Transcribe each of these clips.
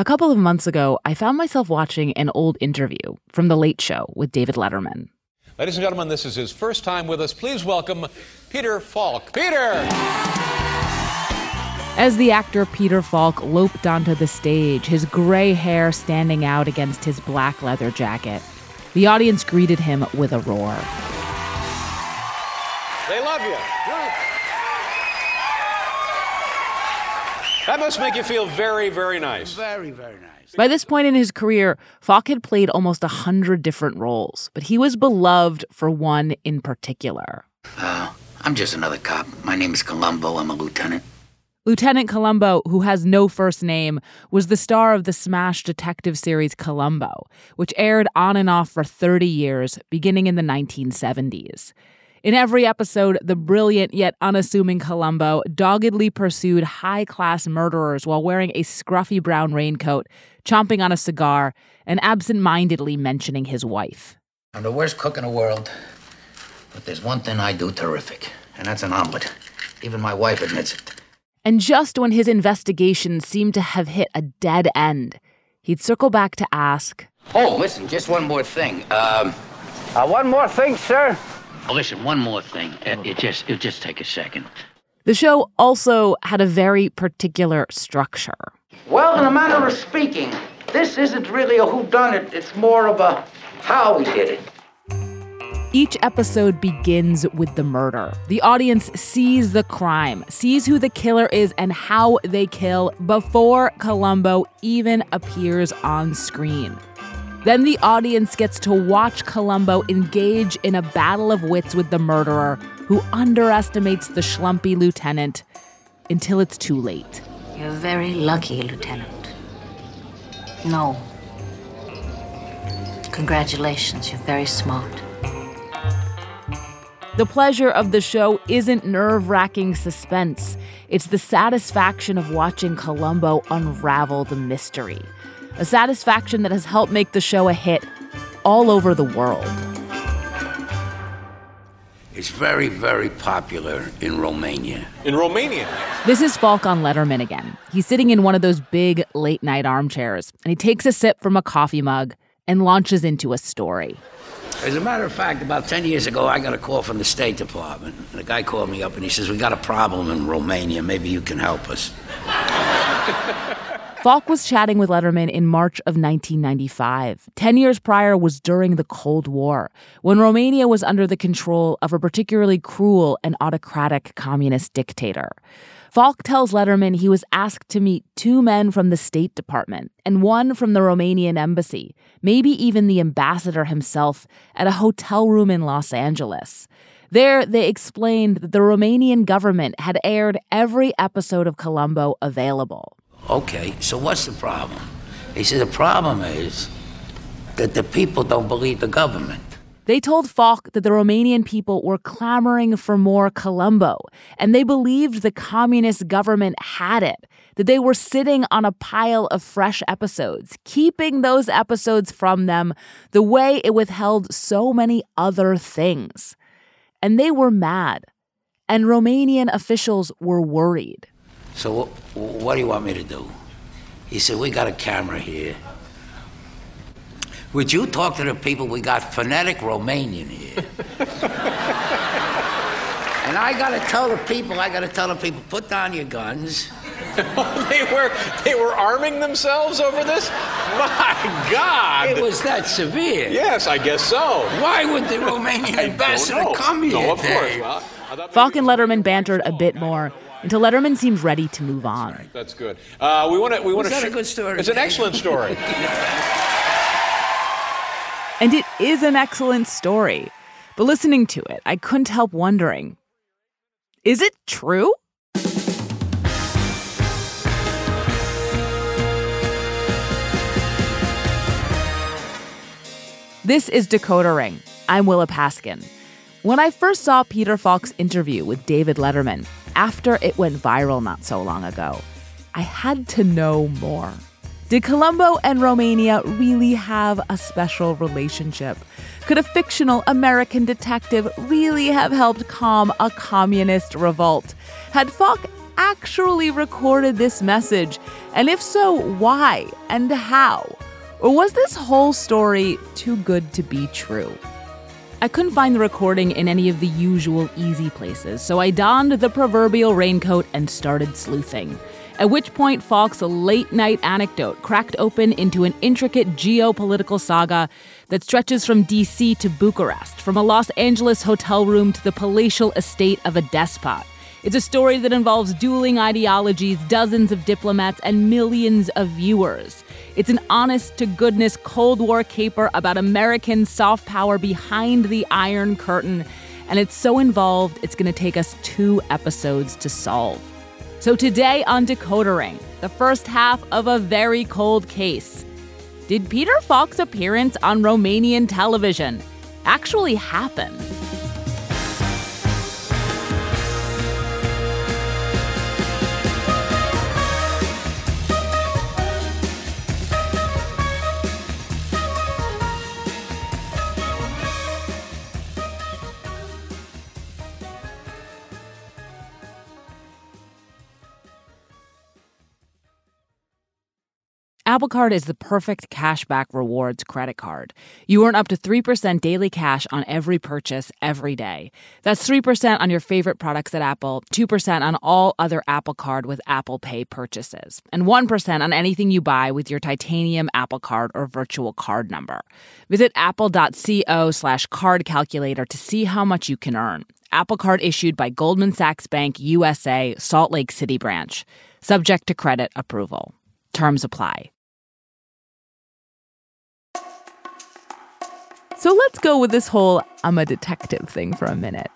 A couple of months ago, I found myself watching an old interview from The Late Show with David Letterman. Ladies and gentlemen, this is his first time with us. Please welcome Peter Falk. Peter! As the actor Peter Falk loped onto the stage, his gray hair standing out against his black leather jacket, the audience greeted him with a roar. They love you. That must make you feel very, very nice. Very, very nice. By this point in his career, Falk had played almost a hundred different roles, but he was beloved for one in particular. Uh, I'm just another cop. My name is Columbo. I'm a lieutenant. Lieutenant Columbo, who has no first name, was the star of the smash detective series Columbo, which aired on and off for 30 years, beginning in the 1970s. In every episode, the brilliant yet unassuming Columbo doggedly pursued high class murderers while wearing a scruffy brown raincoat, chomping on a cigar, and absent mindedly mentioning his wife. I'm the worst cook in the world, but there's one thing I do terrific, and that's an omelet. Even my wife admits it. And just when his investigation seemed to have hit a dead end, he'd circle back to ask Oh, listen, just one more thing. Um, Uh, one more thing, sir. Oh, listen, one more thing. Uh, it just, it'll just take a second. The show also had a very particular structure. Well, in a manner of speaking, this isn't really a whodunit. It's more of a how we did it. Each episode begins with the murder. The audience sees the crime, sees who the killer is, and how they kill before Columbo even appears on screen. Then the audience gets to watch Columbo engage in a battle of wits with the murderer, who underestimates the schlumpy lieutenant until it's too late. You're very lucky, Lieutenant. No. Congratulations, you're very smart. The pleasure of the show isn't nerve wracking suspense, it's the satisfaction of watching Columbo unravel the mystery. A satisfaction that has helped make the show a hit all over the world. It's very, very popular in Romania. In Romania. This is Falk on Letterman again. He's sitting in one of those big late night armchairs, and he takes a sip from a coffee mug and launches into a story. As a matter of fact, about 10 years ago, I got a call from the State Department. And the guy called me up and he says, We got a problem in Romania. Maybe you can help us. Falk was chatting with Letterman in March of 1995. Ten years prior was during the Cold War, when Romania was under the control of a particularly cruel and autocratic communist dictator. Falk tells Letterman he was asked to meet two men from the State Department and one from the Romanian embassy, maybe even the ambassador himself, at a hotel room in Los Angeles. There, they explained that the Romanian government had aired every episode of Columbo available. Okay, so what's the problem? He said, The problem is that the people don't believe the government. They told Falk that the Romanian people were clamoring for more Columbo, and they believed the communist government had it, that they were sitting on a pile of fresh episodes, keeping those episodes from them the way it withheld so many other things. And they were mad, and Romanian officials were worried. So wh- what do you want me to do? He said, We got a camera here. Would you talk to the people? We got phonetic Romanian here. and I gotta tell the people, I gotta tell the people, put down your guns. they were they were arming themselves over this? My God! It was that severe. yes, I guess so. Why would the Romanian I ambassador come here? No, of course. Dave? Well, Falk and Letterman bantered a bit more until Letterman seemed ready to move on. That's good. Uh, we want to. We want to. that a good story, It's an excellent story. And it is an excellent story. But listening to it, I couldn't help wondering is it true? This is Decoder Ring. I'm Willa Paskin. When I first saw Peter Falk's interview with David Letterman, after it went viral not so long ago, I had to know more. Did Columbo and Romania really have a special relationship? Could a fictional American detective really have helped calm a communist revolt? Had Falk actually recorded this message? And if so, why and how? Or was this whole story too good to be true? I couldn't find the recording in any of the usual easy places, so I donned the proverbial raincoat and started sleuthing. At which point, Falk's late night anecdote cracked open into an intricate geopolitical saga that stretches from DC to Bucharest, from a Los Angeles hotel room to the palatial estate of a despot. It's a story that involves dueling ideologies, dozens of diplomats, and millions of viewers. It's an honest to goodness Cold War caper about American soft power behind the Iron Curtain. And it's so involved, it's going to take us two episodes to solve. So today on Decoder Ring, the first half of a very cold case. Did Peter Falk's appearance on Romanian television actually happen? Apple Card is the perfect cashback rewards credit card. You earn up to 3% daily cash on every purchase every day. That's 3% on your favorite products at Apple, 2% on all other Apple Card with Apple Pay purchases, and 1% on anything you buy with your titanium Apple Card or virtual card number. Visit apple.co slash card calculator to see how much you can earn. Apple Card issued by Goldman Sachs Bank USA, Salt Lake City branch. Subject to credit approval. Terms apply. So let's go with this whole I'm a detective thing for a minute.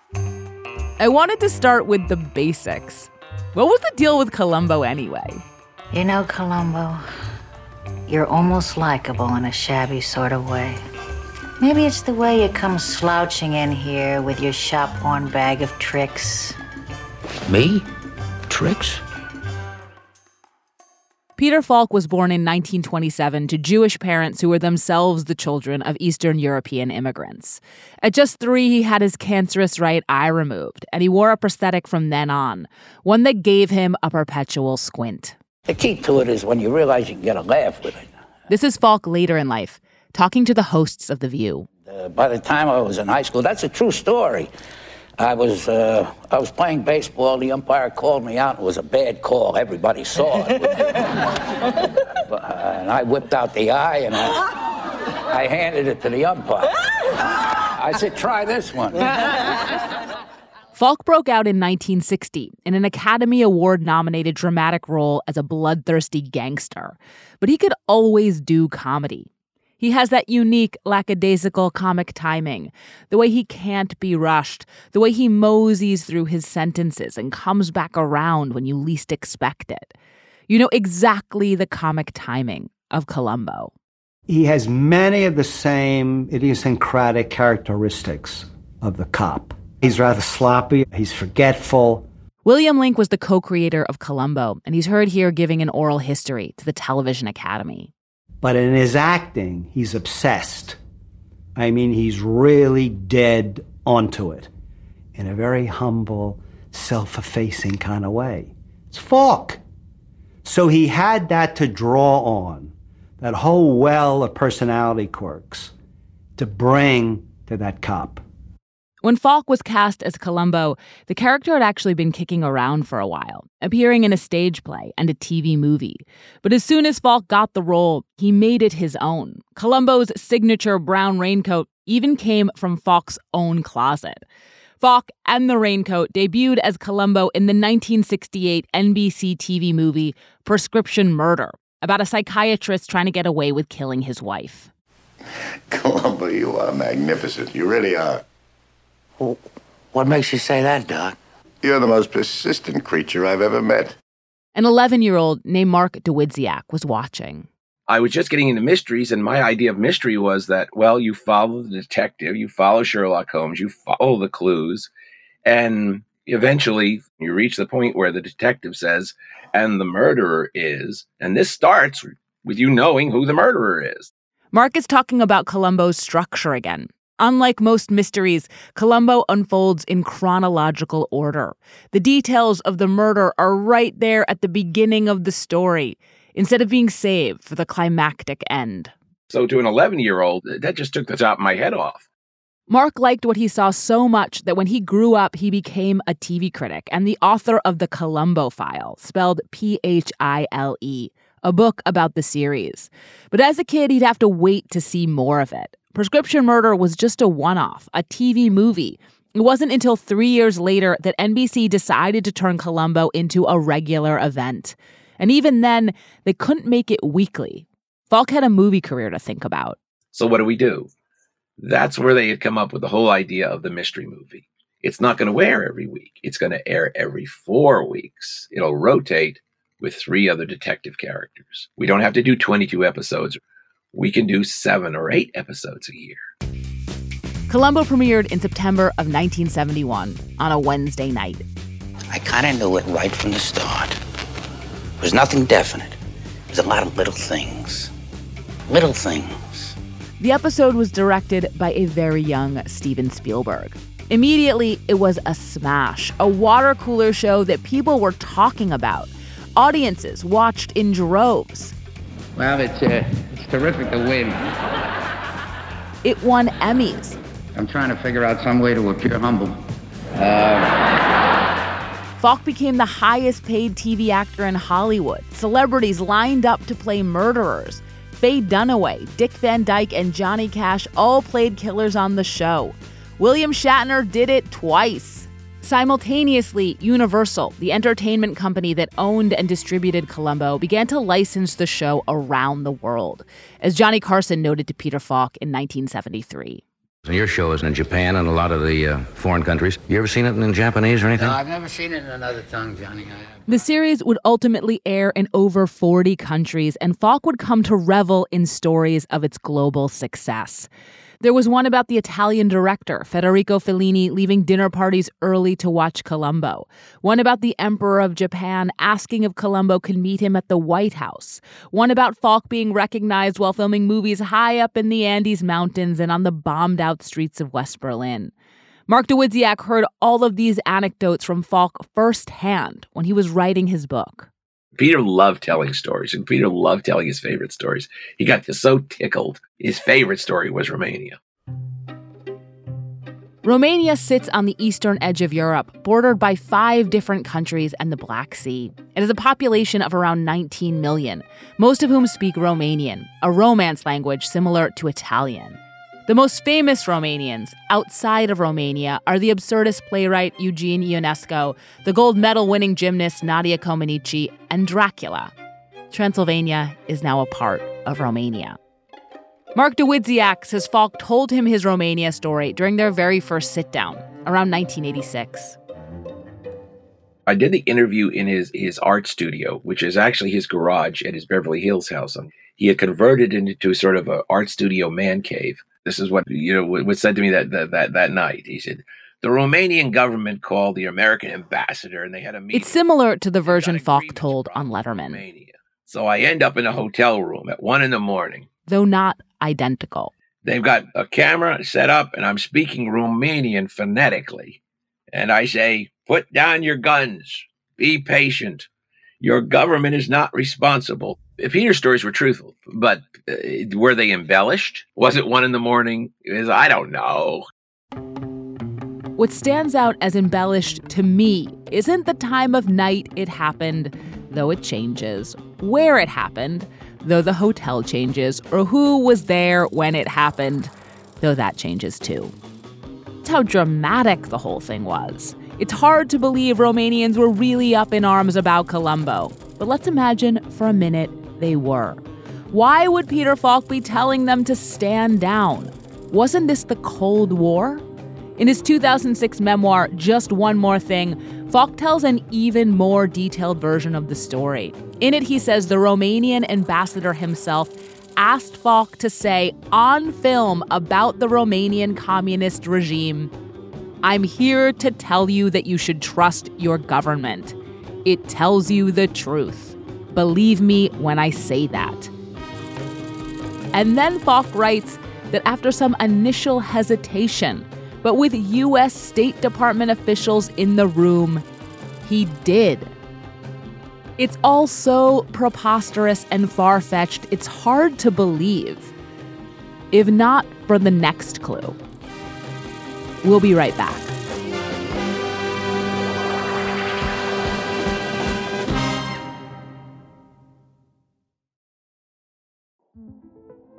I wanted to start with the basics. What was the deal with Columbo anyway? You know, Columbo, you're almost likable in a shabby sort of way. Maybe it's the way you come slouching in here with your shop worn bag of tricks. Me? Tricks? Peter Falk was born in 1927 to Jewish parents who were themselves the children of Eastern European immigrants. At just three, he had his cancerous right eye removed, and he wore a prosthetic from then on, one that gave him a perpetual squint. The key to it is when you realize you can get a laugh with it. This is Falk later in life, talking to the hosts of The View. Uh, by the time I was in high school, that's a true story. I was uh, I was playing baseball. The umpire called me out. It was a bad call. Everybody saw it. but, uh, and I whipped out the eye and I, I handed it to the umpire. I said, "Try this one." Falk broke out in 1960 in an Academy Award nominated dramatic role as a bloodthirsty gangster. But he could always do comedy. He has that unique, lackadaisical comic timing, the way he can't be rushed, the way he moseys through his sentences and comes back around when you least expect it. You know exactly the comic timing of Columbo. He has many of the same idiosyncratic characteristics of the cop. He's rather sloppy, he's forgetful. William Link was the co creator of Columbo, and he's heard here giving an oral history to the Television Academy. But in his acting, he's obsessed. I mean, he's really dead onto it in a very humble, self effacing kind of way. It's Falk. So he had that to draw on, that whole well of personality quirks to bring to that cop. When Falk was cast as Columbo, the character had actually been kicking around for a while, appearing in a stage play and a TV movie. But as soon as Falk got the role, he made it his own. Columbo's signature brown raincoat even came from Falk's own closet. Falk and the raincoat debuted as Columbo in the 1968 NBC TV movie Prescription Murder, about a psychiatrist trying to get away with killing his wife. Columbo, you are magnificent. You really are. Well, what makes you say that, Doc? You're the most persistent creature I've ever met. An 11 year old named Mark Dawidziak was watching. I was just getting into mysteries, and my idea of mystery was that, well, you follow the detective, you follow Sherlock Holmes, you follow the clues, and eventually you reach the point where the detective says, and the murderer is, and this starts with you knowing who the murderer is. Mark is talking about Columbo's structure again. Unlike most mysteries, Columbo unfolds in chronological order. The details of the murder are right there at the beginning of the story, instead of being saved for the climactic end. So, to an 11 year old, that just took the top of my head off. Mark liked what he saw so much that when he grew up, he became a TV critic and the author of The Columbo File, spelled P H I L E, a book about the series. But as a kid, he'd have to wait to see more of it. Prescription Murder was just a one off, a TV movie. It wasn't until three years later that NBC decided to turn Columbo into a regular event. And even then, they couldn't make it weekly. Falk had a movie career to think about. So, what do we do? That's where they had come up with the whole idea of the mystery movie. It's not going to air every week, it's going to air every four weeks. It'll rotate with three other detective characters. We don't have to do 22 episodes we can do seven or eight episodes a year. Columbo premiered in September of 1971 on a Wednesday night. I kind of knew it right from the start. It was nothing definite. It was a lot of little things. Little things. The episode was directed by a very young Steven Spielberg. Immediately, it was a smash, a water cooler show that people were talking about. Audiences watched in droves. Well, it's, uh, it's terrific to win. It won Emmys. I'm trying to figure out some way to appear humble. Uh, Falk became the highest paid TV actor in Hollywood. Celebrities lined up to play murderers. Faye Dunaway, Dick Van Dyke, and Johnny Cash all played killers on the show. William Shatner did it twice. Simultaneously, Universal, the entertainment company that owned and distributed Columbo, began to license the show around the world, as Johnny Carson noted to Peter Falk in 1973. Your show is in Japan and a lot of the uh, foreign countries. You ever seen it in Japanese or anything? No, I've never seen it in another tongue, Johnny. The series would ultimately air in over 40 countries, and Falk would come to revel in stories of its global success. There was one about the Italian director, Federico Fellini, leaving dinner parties early to watch Columbo. One about the Emperor of Japan asking if Columbo could meet him at the White House. One about Falk being recognized while filming movies high up in the Andes Mountains and on the bombed out streets of West Berlin. Mark Dawidziak heard all of these anecdotes from Falk firsthand when he was writing his book. Peter loved telling stories, and Peter loved telling his favorite stories. He got so tickled. His favorite story was Romania. Romania sits on the eastern edge of Europe, bordered by five different countries and the Black Sea. It has a population of around 19 million, most of whom speak Romanian, a Romance language similar to Italian. The most famous Romanians outside of Romania are the absurdist playwright Eugene Ionesco, the gold medal winning gymnast Nadia Comaneci, and Dracula. Transylvania is now a part of Romania. Mark Dawidziak says Falk told him his Romania story during their very first sit down around 1986. I did the interview in his, his art studio, which is actually his garage at his Beverly Hills house. He had converted it into sort of an art studio man cave. This is what you know was said to me that that that, that night. He said the Romanian government called the American ambassador and they had a meeting. It's similar to the version Falk told on Letterman. Romania. So I end up in a hotel room at one in the morning. Though not identical. They've got a camera set up and I'm speaking Romanian phonetically. And I say, put down your guns. Be patient. Your government is not responsible. If Peter's stories were truthful, but uh, were they embellished? Was it one in the morning? Is I don't know. What stands out as embellished to me isn't the time of night it happened, though it changes, where it happened, though the hotel changes, or who was there when it happened, though that changes too. It's how dramatic the whole thing was. It's hard to believe Romanians were really up in arms about Columbo, but let's imagine for a minute they were. Why would Peter Falk be telling them to stand down? Wasn't this the Cold War? In his 2006 memoir, Just One More Thing, Falk tells an even more detailed version of the story. In it, he says the Romanian ambassador himself asked Falk to say on film about the Romanian communist regime I'm here to tell you that you should trust your government. It tells you the truth. Believe me when I say that. And then Falk writes that after some initial hesitation, but with U.S. State Department officials in the room, he did. It's all so preposterous and far fetched, it's hard to believe. If not for the next clue. We'll be right back.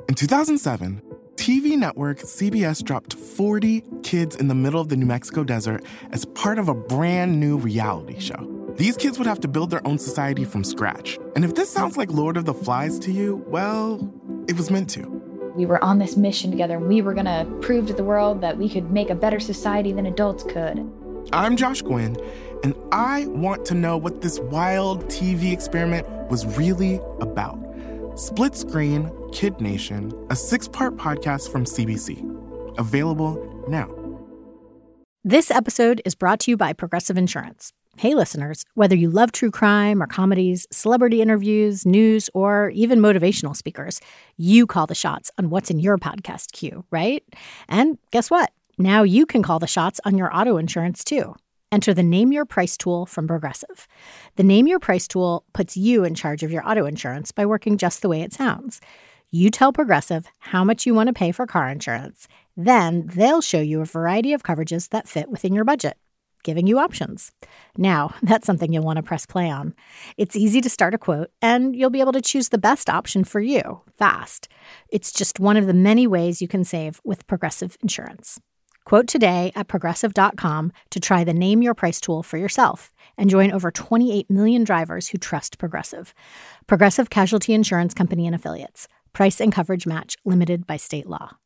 In 2007, TV network CBS dropped 40 kids in the middle of the New Mexico desert as part of a brand new reality show. These kids would have to build their own society from scratch. And if this sounds like Lord of the Flies to you, well, it was meant to. We were on this mission together, and we were going to prove to the world that we could make a better society than adults could. I'm Josh Gwynn, and I want to know what this wild TV experiment was really about. Split Screen Kid Nation, a six part podcast from CBC. Available now. This episode is brought to you by Progressive Insurance. Hey, listeners, whether you love true crime or comedies, celebrity interviews, news, or even motivational speakers, you call the shots on what's in your podcast queue, right? And guess what? Now you can call the shots on your auto insurance too. Enter the Name Your Price tool from Progressive. The Name Your Price tool puts you in charge of your auto insurance by working just the way it sounds. You tell Progressive how much you want to pay for car insurance. Then they'll show you a variety of coverages that fit within your budget, giving you options. Now, that's something you'll want to press play on. It's easy to start a quote, and you'll be able to choose the best option for you fast. It's just one of the many ways you can save with Progressive Insurance. Quote today at progressive.com to try the Name Your Price tool for yourself and join over 28 million drivers who trust Progressive. Progressive Casualty Insurance Company and Affiliates. Price and coverage match limited by state law.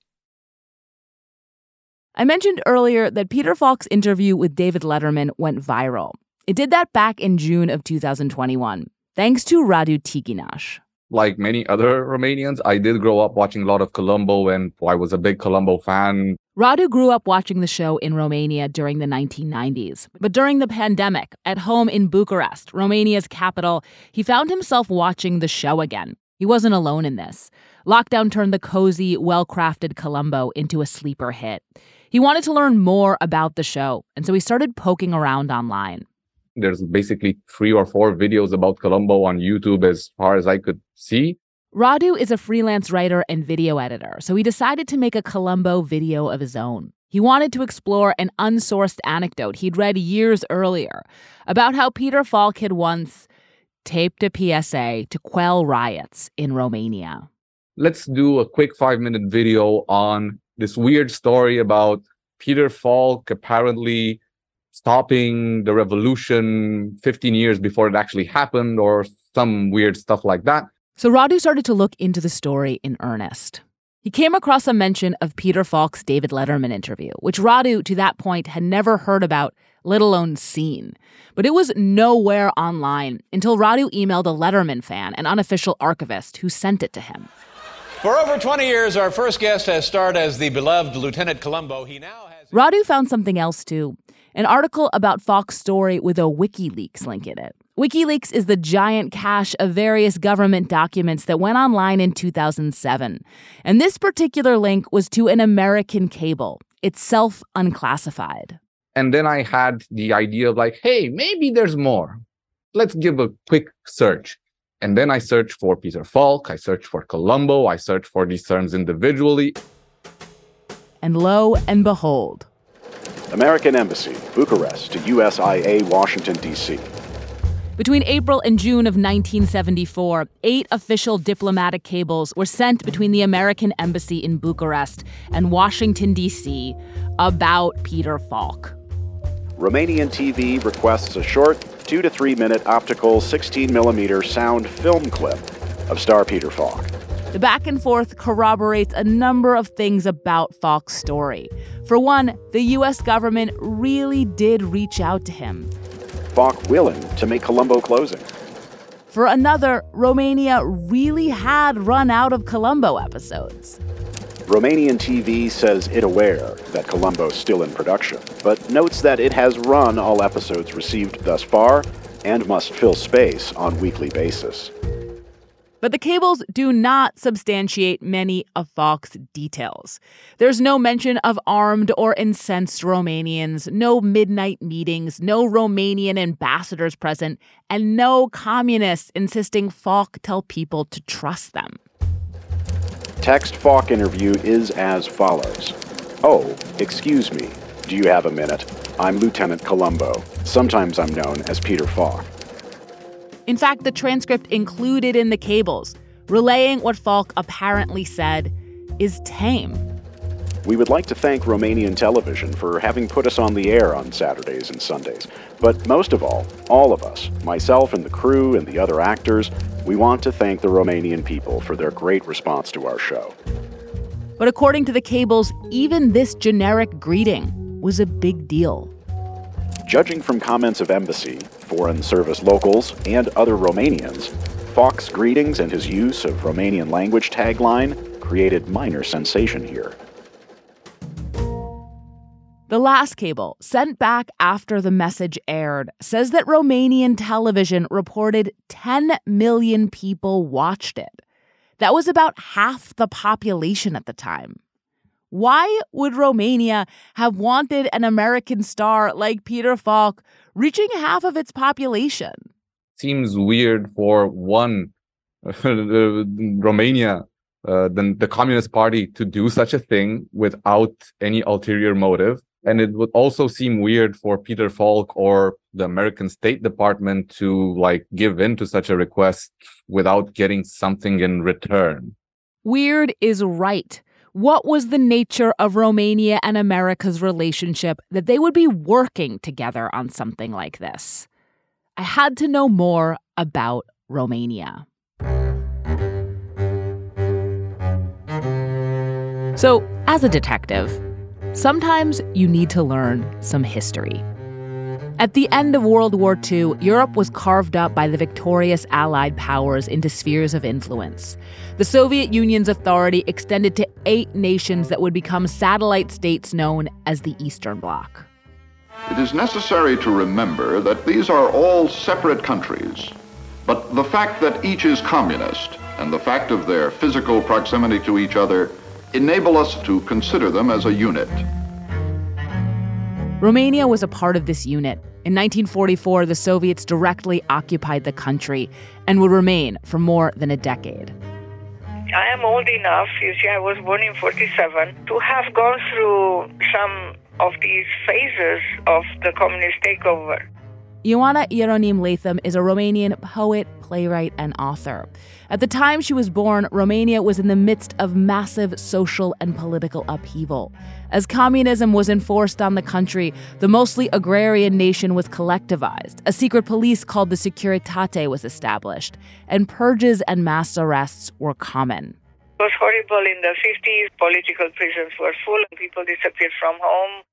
I mentioned earlier that Peter Falk's interview with David Letterman went viral. It did that back in June of 2021, thanks to Radu Tiginash like many other Romanians, I did grow up watching a lot of Columbo and I was a big Columbo fan. Radu grew up watching the show in Romania during the 1990s. But during the pandemic, at home in Bucharest, Romania's capital, he found himself watching the show again. He wasn't alone in this. Lockdown turned the cozy, well crafted Columbo into a sleeper hit. He wanted to learn more about the show, and so he started poking around online. There's basically three or four videos about Columbo on YouTube as far as I could see. Radu is a freelance writer and video editor, so he decided to make a Columbo video of his own. He wanted to explore an unsourced anecdote he'd read years earlier about how Peter Falk had once taped a PSA to quell riots in Romania. Let's do a quick five minute video on this weird story about Peter Falk apparently stopping the revolution 15 years before it actually happened or some weird stuff like that. So Radu started to look into the story in earnest. He came across a mention of Peter Falk's David Letterman interview, which Radu to that point had never heard about, let alone seen. But it was nowhere online until Radu emailed a Letterman fan, an unofficial archivist, who sent it to him. For over 20 years, our first guest has starred as the beloved Lieutenant Columbo. He now has. Radu found something else too an article about Falk's story with a WikiLeaks link in it. WikiLeaks is the giant cache of various government documents that went online in 2007. And this particular link was to an American cable, itself unclassified. And then I had the idea of like, hey, maybe there's more. Let's give a quick search. And then I search for Peter Falk, I search for Columbo, I search for these terms individually. And lo and behold, American Embassy, Bucharest to USIA, Washington, D.C. Between April and June of 1974, eight official diplomatic cables were sent between the American Embassy in Bucharest and Washington, D.C. about Peter Falk. Romanian TV requests a short, two to three minute optical 16 millimeter sound film clip of star Peter Falk. The back and forth corroborates a number of things about Falk's story. For one, the US government really did reach out to him. Falk willing to make Columbo closing. For another, Romania really had run out of Columbo episodes. Romanian TV says it aware that Columbo's still in production, but notes that it has run all episodes received thus far and must fill space on weekly basis. But the cables do not substantiate many of Falk's details. There's no mention of armed or incensed Romanians, no midnight meetings, no Romanian ambassadors present, and no communists insisting Falk tell people to trust them. Text Falk interview is as follows Oh, excuse me. Do you have a minute? I'm Lieutenant Columbo. Sometimes I'm known as Peter Falk. In fact, the transcript included in the cables, relaying what Falk apparently said, is tame. We would like to thank Romanian television for having put us on the air on Saturdays and Sundays. But most of all, all of us, myself and the crew and the other actors, we want to thank the Romanian people for their great response to our show. But according to the cables, even this generic greeting was a big deal. Judging from comments of embassy, foreign service locals, and other Romanians, Falk's greetings and his use of Romanian language tagline created minor sensation here. The last cable, sent back after the message aired, says that Romanian television reported 10 million people watched it. That was about half the population at the time. Why would Romania have wanted an American star like Peter Falk reaching half of its population? Seems weird for one, Romania, uh, the, the Communist Party, to do such a thing without any ulterior motive. And it would also seem weird for Peter Falk or the American State Department to like give in to such a request without getting something in return. Weird is right what was the nature of Romania and America's relationship that they would be working together on something like this? I had to know more about Romania. So, as a detective, sometimes you need to learn some history. At the end of World War II, Europe was carved up by the victorious Allied powers into spheres of influence. The Soviet Union's authority extended to eight nations that would become satellite states known as the Eastern Bloc. It is necessary to remember that these are all separate countries. But the fact that each is communist and the fact of their physical proximity to each other enable us to consider them as a unit. Romania was a part of this unit. In 1944, the Soviets directly occupied the country and would remain for more than a decade. I am old enough, you see, I was born in 47, to have gone through some of these phases of the communist takeover. Ioana Ieronim Latham is a Romanian poet, playwright, and author. At the time she was born, Romania was in the midst of massive social and political upheaval. As communism was enforced on the country, the mostly agrarian nation was collectivized. A secret police called the Securitate was established, and purges and mass arrests were common. It was horrible in the 50s. Political prisons were full and people disappeared from home.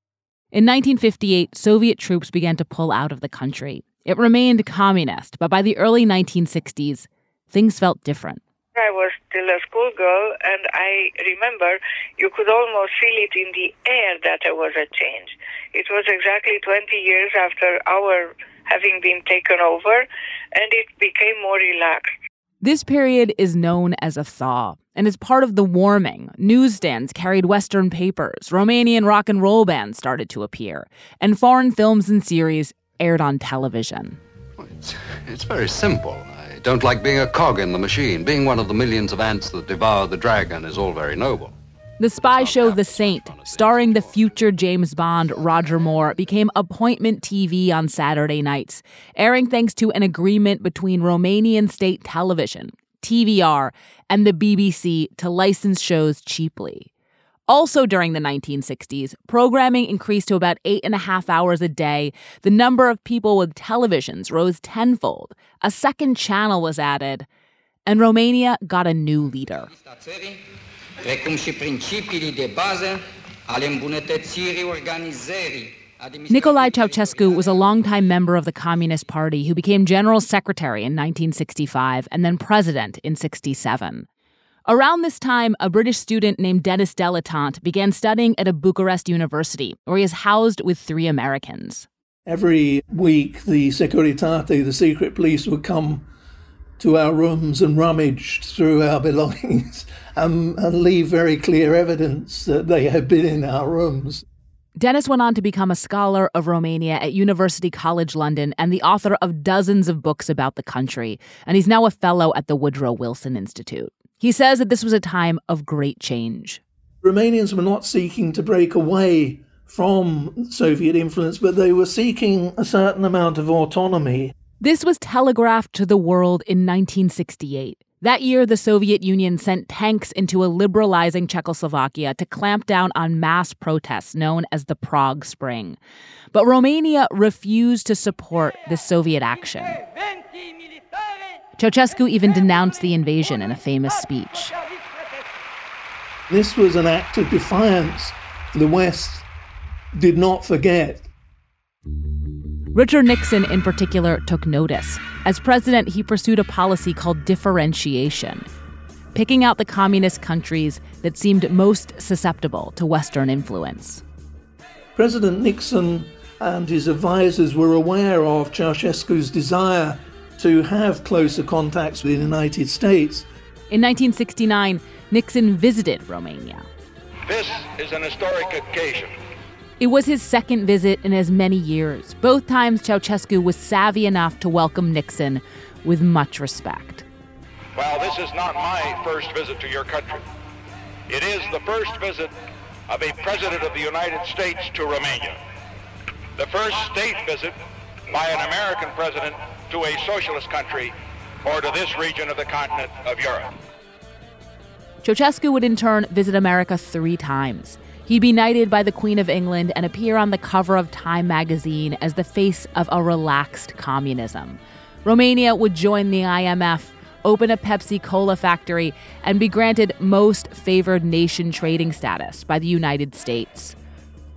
In 1958, Soviet troops began to pull out of the country. It remained communist, but by the early 1960s, things felt different. I was still a schoolgirl, and I remember you could almost feel it in the air that there was a change. It was exactly 20 years after our having been taken over, and it became more relaxed. This period is known as a thaw and is part of the warming. Newsstands carried Western papers, Romanian rock and roll bands started to appear, and foreign films and series aired on television. It's, it's very simple. Don't like being a cog in the machine. Being one of the millions of ants that devour the dragon is all very noble. The spy show The Saint, starring the future James Bond Roger Moore, became appointment TV on Saturday nights, airing thanks to an agreement between Romanian state television, TVR, and the BBC to license shows cheaply. Also, during the 1960s, programming increased to about eight and a half hours a day. The number of people with televisions rose tenfold. A second channel was added, and Romania got a new leader. Nicolae Ceausescu was a longtime member of the Communist Party who became general secretary in 1965 and then president in 67. Around this time, a British student named Dennis Deletant began studying at a Bucharest university, where he is housed with three Americans. Every week, the Securitate, the secret police, would come to our rooms and rummage through our belongings um, and leave very clear evidence that they had been in our rooms. Dennis went on to become a scholar of Romania at University College London and the author of dozens of books about the country. And he's now a fellow at the Woodrow Wilson Institute. He says that this was a time of great change. Romanians were not seeking to break away from Soviet influence, but they were seeking a certain amount of autonomy. This was telegraphed to the world in 1968. That year, the Soviet Union sent tanks into a liberalizing Czechoslovakia to clamp down on mass protests known as the Prague Spring. But Romania refused to support the Soviet action. Ceausescu even denounced the invasion in a famous speech. This was an act of defiance. The West did not forget Richard Nixon, in particular, took notice. As president, he pursued a policy called differentiation, picking out the communist countries that seemed most susceptible to Western influence. President Nixon and his advisors were aware of Ceausescu's desire to have closer contacts with the United States. In 1969, Nixon visited Romania. This is an historic occasion it was his second visit in as many years. Both times, Ceausescu was savvy enough to welcome Nixon with much respect. Well, this is not my first visit to your country. It is the first visit of a President of the United States to Romania. The first state visit by an American president to a socialist country or to this region of the continent of Europe. Ceausescu would in turn visit America three times. He'd be knighted by the Queen of England and appear on the cover of Time magazine as the face of a relaxed communism. Romania would join the IMF, open a Pepsi Cola factory, and be granted most favored nation trading status by the United States.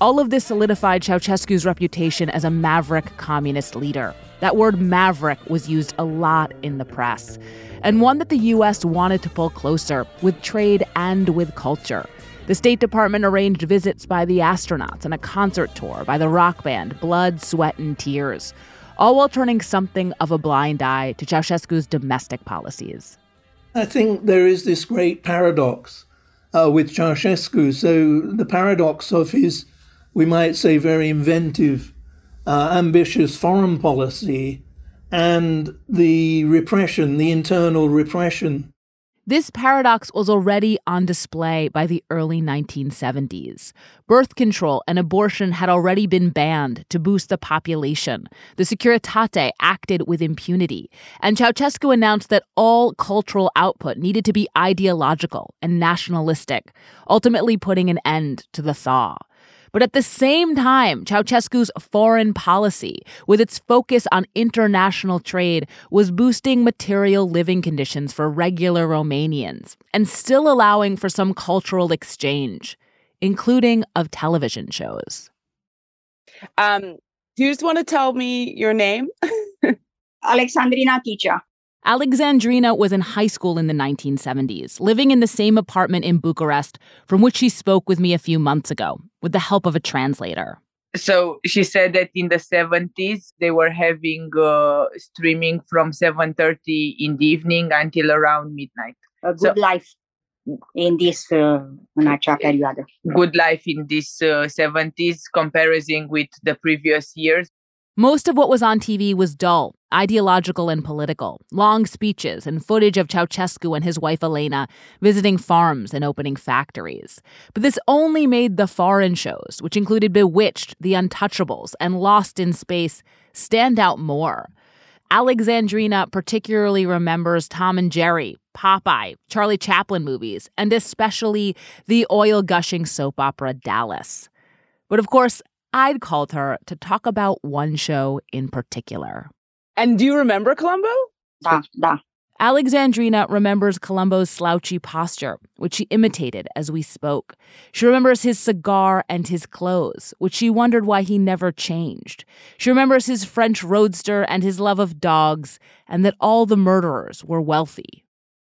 All of this solidified Ceausescu's reputation as a maverick communist leader. That word maverick was used a lot in the press, and one that the US wanted to pull closer with trade and with culture. The State Department arranged visits by the astronauts and a concert tour by the rock band Blood, Sweat, and Tears, all while turning something of a blind eye to Ceausescu's domestic policies. I think there is this great paradox uh, with Ceausescu. So, the paradox of his, we might say, very inventive, uh, ambitious foreign policy and the repression, the internal repression this paradox was already on display by the early 1970s. Birth control and abortion had already been banned to boost the population. The Securitate acted with impunity. And Ceausescu announced that all cultural output needed to be ideological and nationalistic, ultimately putting an end to the thaw. But at the same time, Ceausescu's foreign policy, with its focus on international trade, was boosting material living conditions for regular Romanians and still allowing for some cultural exchange, including of television shows. Um, do you just want to tell me your name? Alexandrina Ticea. Alexandrina was in high school in the 1970s, living in the same apartment in Bucharest from which she spoke with me a few months ago, with the help of a translator. So she said that in the 70s they were having uh, streaming from 7:30 in the evening until around midnight. A good so, life in this uh, în acea perioadă. Good life in this uh, 70s comparison with the previous years. Most of what was on TV was dull, ideological, and political. Long speeches and footage of Ceausescu and his wife Elena visiting farms and opening factories. But this only made the foreign shows, which included Bewitched, The Untouchables, and Lost in Space, stand out more. Alexandrina particularly remembers Tom and Jerry, Popeye, Charlie Chaplin movies, and especially the oil gushing soap opera Dallas. But of course, I'd called her to talk about one show in particular. And do you remember Columbo? Da, da. Alexandrina remembers Columbo's slouchy posture, which she imitated as we spoke. She remembers his cigar and his clothes, which she wondered why he never changed. She remembers his French roadster and his love of dogs, and that all the murderers were wealthy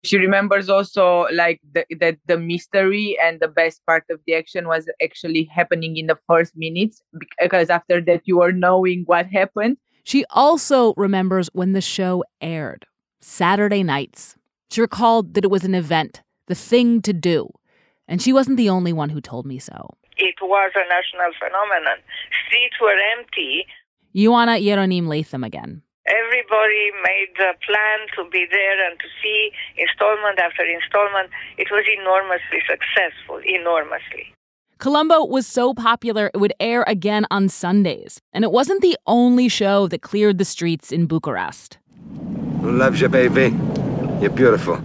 she remembers also like the, that the mystery and the best part of the action was actually happening in the first minutes because after that you were knowing what happened she also remembers when the show aired Saturday nights. She recalled that it was an event, the thing to do. And she wasn't the only one who told me so. It was a national phenomenon. Streets were empty. Ioana Ieronim Latham again. Everybody made the plan to be there and to see installment after installment. It was enormously successful, enormously. Columbo was so popular it would air again on Sundays, and it wasn't the only show that cleared the streets in Bucharest. Love you, baby. You're beautiful.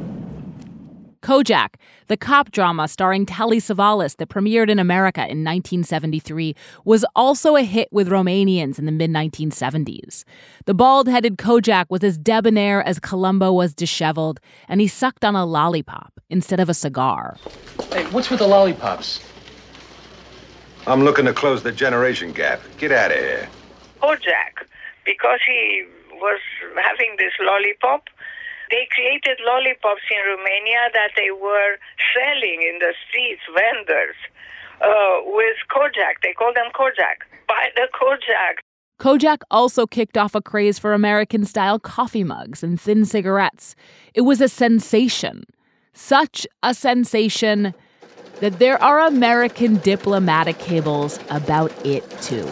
Kojak, the cop drama starring Telly Savalas that premiered in America in 1973, was also a hit with Romanians in the mid 1970s. The bald headed Kojak was as debonair as Columbo was disheveled, and he sucked on a lollipop instead of a cigar. Hey, what's with the lollipops? I'm looking to close the generation gap. Get out of here. Kojak, because he was having this lollipop, they created lollipops in Romania that they were selling in the streets, vendors, uh, with Kojak. They call them Kojak. Buy the Kojak. Kojak also kicked off a craze for American style coffee mugs and thin cigarettes. It was a sensation. Such a sensation that there are American diplomatic cables about it too.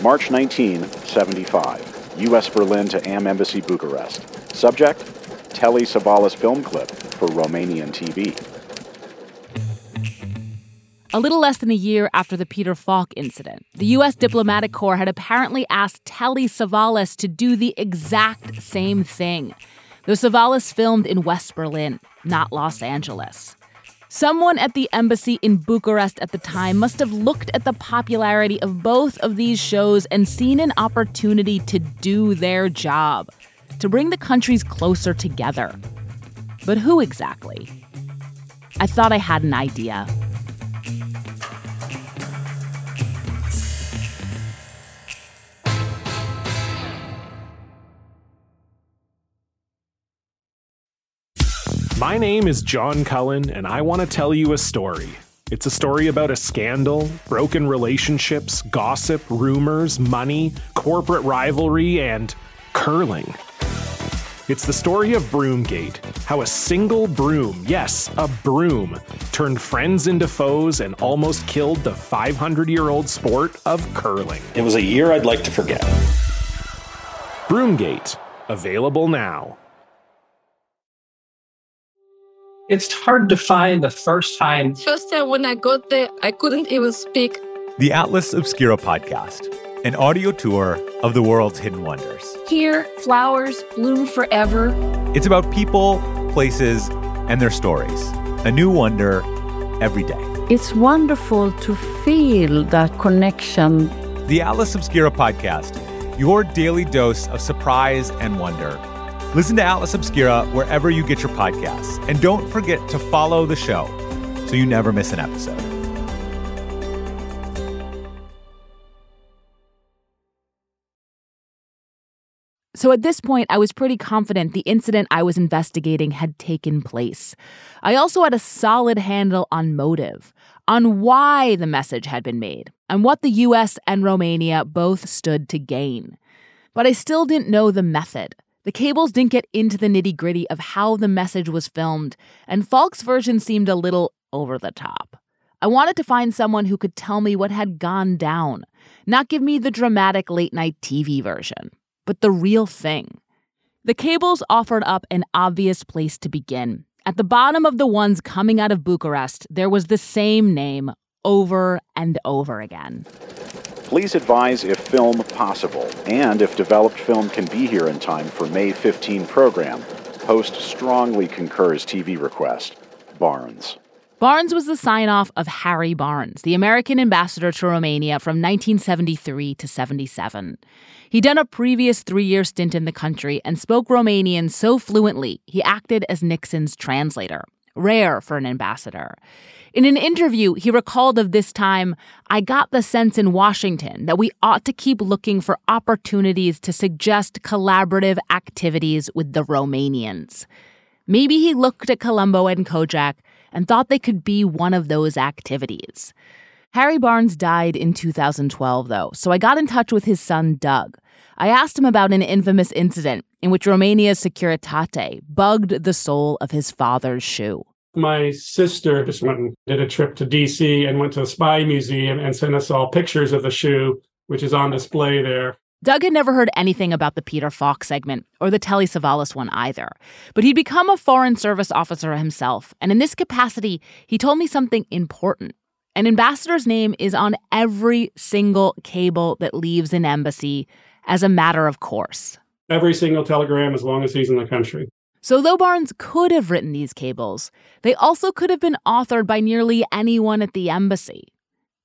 March 1975, U.S. Berlin to Am Embassy Bucharest. Subject Telly Savalas film clip for Romanian TV. A little less than a year after the Peter Falk incident, the U.S. Diplomatic Corps had apparently asked Telly Savalas to do the exact same thing, though Savalas filmed in West Berlin, not Los Angeles. Someone at the embassy in Bucharest at the time must have looked at the popularity of both of these shows and seen an opportunity to do their job, to bring the countries closer together. But who exactly? I thought I had an idea. My name is John Cullen, and I want to tell you a story. It's a story about a scandal, broken relationships, gossip, rumors, money, corporate rivalry, and curling. It's the story of Broomgate, how a single broom, yes, a broom, turned friends into foes and almost killed the 500 year old sport of curling. It was a year I'd like to forget. Broomgate, available now. It's hard to find the first time. First time when I got there, I couldn't even speak. The Atlas Obscura podcast, an audio tour of the world's hidden wonders. Here, flowers bloom forever. It's about people, places, and their stories. A new wonder every day. It's wonderful to feel that connection. The Atlas Obscura podcast, your daily dose of surprise and wonder. Listen to Atlas Obscura wherever you get your podcasts. And don't forget to follow the show so you never miss an episode. So at this point, I was pretty confident the incident I was investigating had taken place. I also had a solid handle on motive, on why the message had been made, and what the US and Romania both stood to gain. But I still didn't know the method. The cables didn't get into the nitty gritty of how the message was filmed, and Falk's version seemed a little over the top. I wanted to find someone who could tell me what had gone down, not give me the dramatic late night TV version, but the real thing. The cables offered up an obvious place to begin. At the bottom of the ones coming out of Bucharest, there was the same name over and over again. Please advise if film possible and if developed film can be here in time for May 15 program. Post strongly concurs TV request. Barnes. Barnes was the sign off of Harry Barnes, the American ambassador to Romania from 1973 to 77. He'd done a previous three year stint in the country and spoke Romanian so fluently he acted as Nixon's translator, rare for an ambassador. In an interview, he recalled of this time I got the sense in Washington that we ought to keep looking for opportunities to suggest collaborative activities with the Romanians. Maybe he looked at Columbo and Kojak and thought they could be one of those activities. Harry Barnes died in 2012, though, so I got in touch with his son, Doug. I asked him about an infamous incident in which Romania's Securitate bugged the sole of his father's shoe. My sister just went and did a trip to DC and went to the Spy Museum and sent us all pictures of the shoe, which is on display there. Doug had never heard anything about the Peter Falk segment or the Telly Savalas one either. But he'd become a Foreign Service officer himself, and in this capacity, he told me something important. An ambassador's name is on every single cable that leaves an embassy as a matter of course. Every single telegram as long as he's in the country. So, though Barnes could have written these cables, they also could have been authored by nearly anyone at the embassy.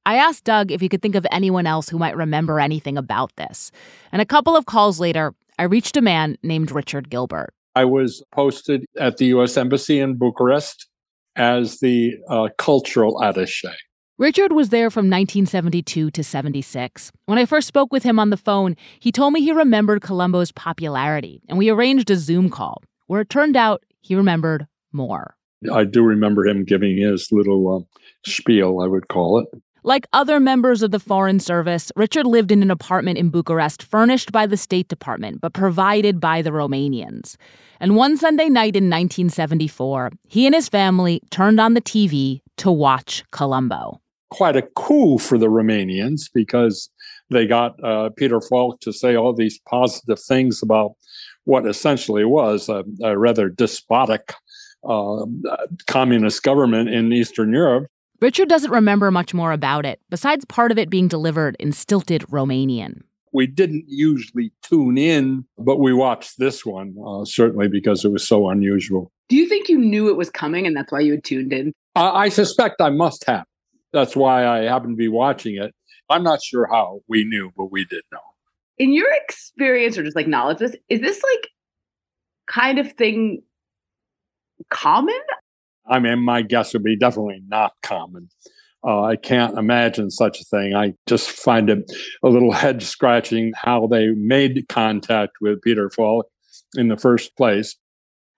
I asked Doug if he could think of anyone else who might remember anything about this. And a couple of calls later, I reached a man named Richard Gilbert. I was posted at the U.S. Embassy in Bucharest as the uh, cultural attache. Richard was there from 1972 to 76. When I first spoke with him on the phone, he told me he remembered Columbo's popularity, and we arranged a Zoom call, where it turned out he remembered more. I do remember him giving his little uh, spiel, I would call it. Like other members of the Foreign Service, Richard lived in an apartment in Bucharest furnished by the State Department but provided by the Romanians. And one Sunday night in 1974, he and his family turned on the TV to watch Columbo. Quite a coup for the Romanians because they got uh, Peter Falk to say all these positive things about what essentially was a, a rather despotic uh, communist government in Eastern Europe. Richard doesn't remember much more about it, besides part of it being delivered in stilted Romanian. We didn't usually tune in, but we watched this one, uh, certainly because it was so unusual. Do you think you knew it was coming and that's why you had tuned in? Uh, I suspect I must have. That's why I happened to be watching it. I'm not sure how we knew, but we did know. In your experience or just like knowledge, this is this like kind of thing common? I mean, my guess would be definitely not common. Uh, I can't imagine such a thing. I just find it a little head scratching how they made contact with Peter Falk in the first place.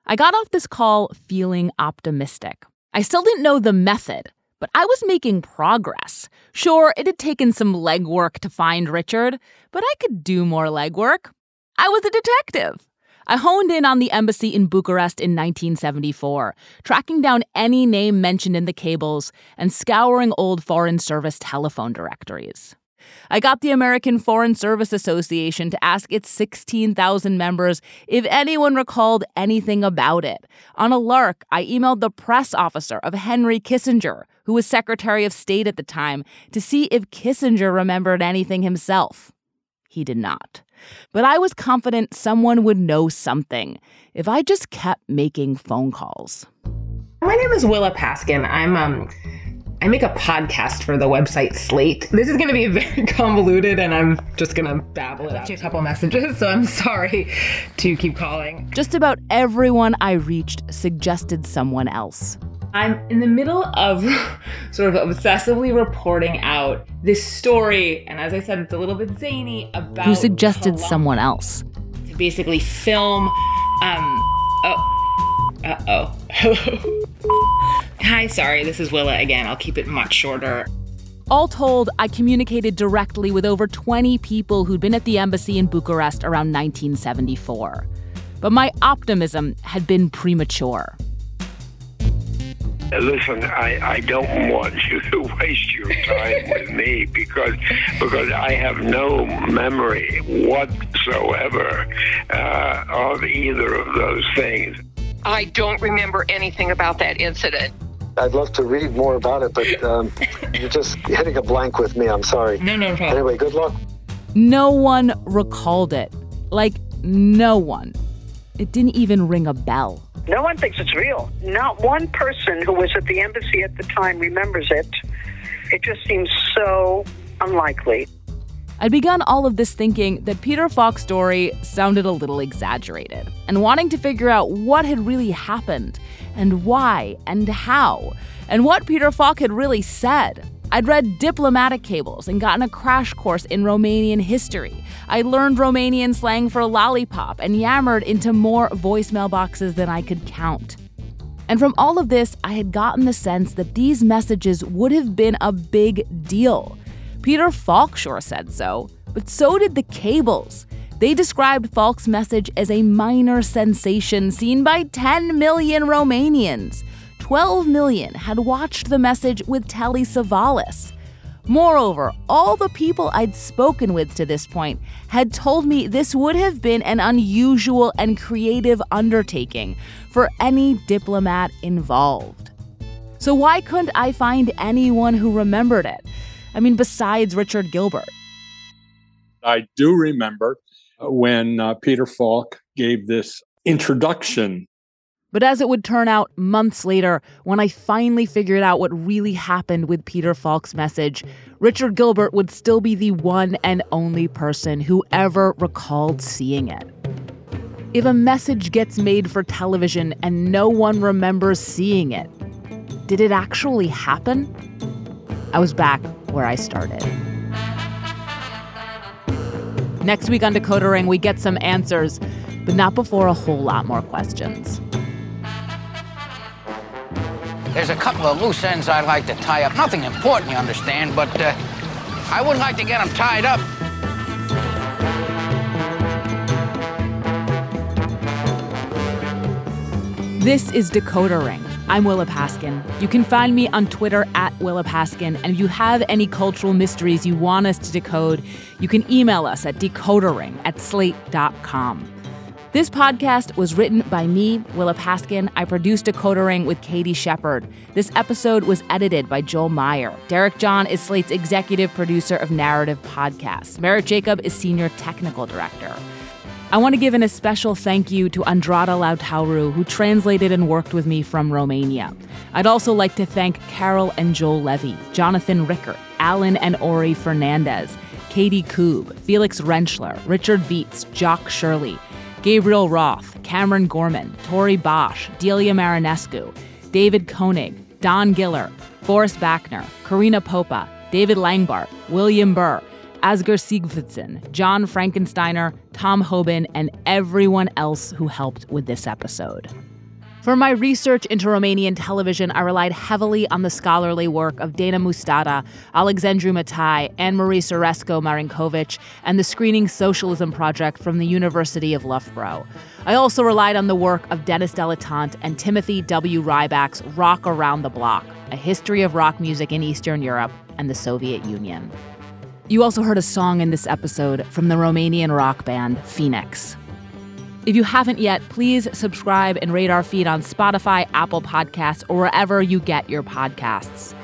I got off this call feeling optimistic. I still didn't know the method, but I was making progress. Sure, it had taken some legwork to find Richard, but I could do more legwork. I was a detective. I honed in on the embassy in Bucharest in 1974, tracking down any name mentioned in the cables and scouring old Foreign Service telephone directories. I got the American Foreign Service Association to ask its 16,000 members if anyone recalled anything about it. On a lark, I emailed the press officer of Henry Kissinger, who was Secretary of State at the time, to see if Kissinger remembered anything himself. He did not. But I was confident someone would know something if I just kept making phone calls. My name is Willa Paskin. I'm um I make a podcast for the website Slate. This is going to be very convoluted and I'm just going to babble it out a couple messages, so I'm sorry to keep calling. Just about everyone I reached suggested someone else. I'm in the middle of sort of obsessively reporting out this story, and as I said, it's a little bit zany about who suggested someone else to basically film. Um, oh, uh oh, hello. Hi, sorry, this is Willa again. I'll keep it much shorter. All told, I communicated directly with over 20 people who'd been at the embassy in Bucharest around 1974. But my optimism had been premature. Listen, I, I don't want you to waste your time with me because because I have no memory whatsoever uh, of either of those things. I don't remember anything about that incident. I'd love to read more about it, but um, you're just hitting a blank with me. I'm sorry. No, no problem. Anyway, good luck. No one recalled it. Like, no one. It didn't even ring a bell. No one thinks it's real. Not one person who was at the embassy at the time remembers it. It just seems so unlikely. I'd begun all of this thinking that Peter Falk's story sounded a little exaggerated, and wanting to figure out what had really happened, and why, and how, and what Peter Falk had really said. I'd read diplomatic cables and gotten a crash course in Romanian history. I learned Romanian slang for lollipop and yammered into more voicemail boxes than I could count. And from all of this, I had gotten the sense that these messages would have been a big deal. Peter Falk sure said so, but so did the cables. They described Falk's message as a minor sensation seen by 10 million Romanians. 12 million had watched the message with Telly Savalas. Moreover, all the people I'd spoken with to this point had told me this would have been an unusual and creative undertaking for any diplomat involved. So, why couldn't I find anyone who remembered it? I mean, besides Richard Gilbert. I do remember when uh, Peter Falk gave this introduction but as it would turn out months later, when I finally figured out what really happened with Peter Falk's message, Richard Gilbert would still be the one and only person who ever recalled seeing it. If a message gets made for television and no one remembers seeing it, did it actually happen? I was back where I started. Next week on Decoder Ring, we get some answers, but not before a whole lot more questions. There's a couple of loose ends I'd like to tie up. Nothing important, you understand, but uh, I wouldn't like to get them tied up. This is Decoder Ring. I'm Willa Paskin. You can find me on Twitter at Willa Paskin. And if you have any cultural mysteries you want us to decode, you can email us at decodering at slate.com. This podcast was written by me, Willa Paskin. I produced Decoder Ring with Katie Shepard. This episode was edited by Joel Meyer. Derek John is Slate's executive producer of narrative podcasts. Merritt Jacob is senior technical director. I want to give an a special thank you to Andrada Lăutaru, who translated and worked with me from Romania. I'd also like to thank Carol and Joel Levy, Jonathan Rickert, Alan and Ori Fernandez, Katie Koob, Felix Rentschler, Richard Viets, Jock Shirley, Gabriel Roth, Cameron Gorman, Tori Bosch, Delia Marinescu, David Koenig, Don Giller, Forrest Backner, Karina Popa, David Langbart, William Burr, Asger Sigfusson, John Frankensteiner, Tom Hoban, and everyone else who helped with this episode. For my research into Romanian television, I relied heavily on the scholarly work of Dana Mustata, Alexandru Matei, Anne Marie Sorescu Marinković, and the Screening Socialism Project from the University of Loughborough. I also relied on the work of Dennis Deletant and Timothy W. Ryback's Rock Around the Bloc, a history of rock music in Eastern Europe and the Soviet Union. You also heard a song in this episode from the Romanian rock band Phoenix. If you haven't yet, please subscribe and rate our feed on Spotify, Apple Podcasts, or wherever you get your podcasts.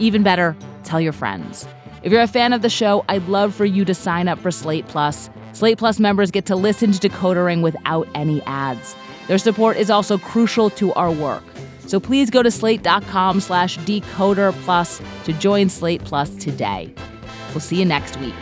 Even better, tell your friends. If you're a fan of the show, I'd love for you to sign up for Slate Plus. Slate Plus members get to listen to Decoder Ring without any ads. Their support is also crucial to our work. So please go to slate.com slash decoder plus to join Slate Plus today. We'll see you next week.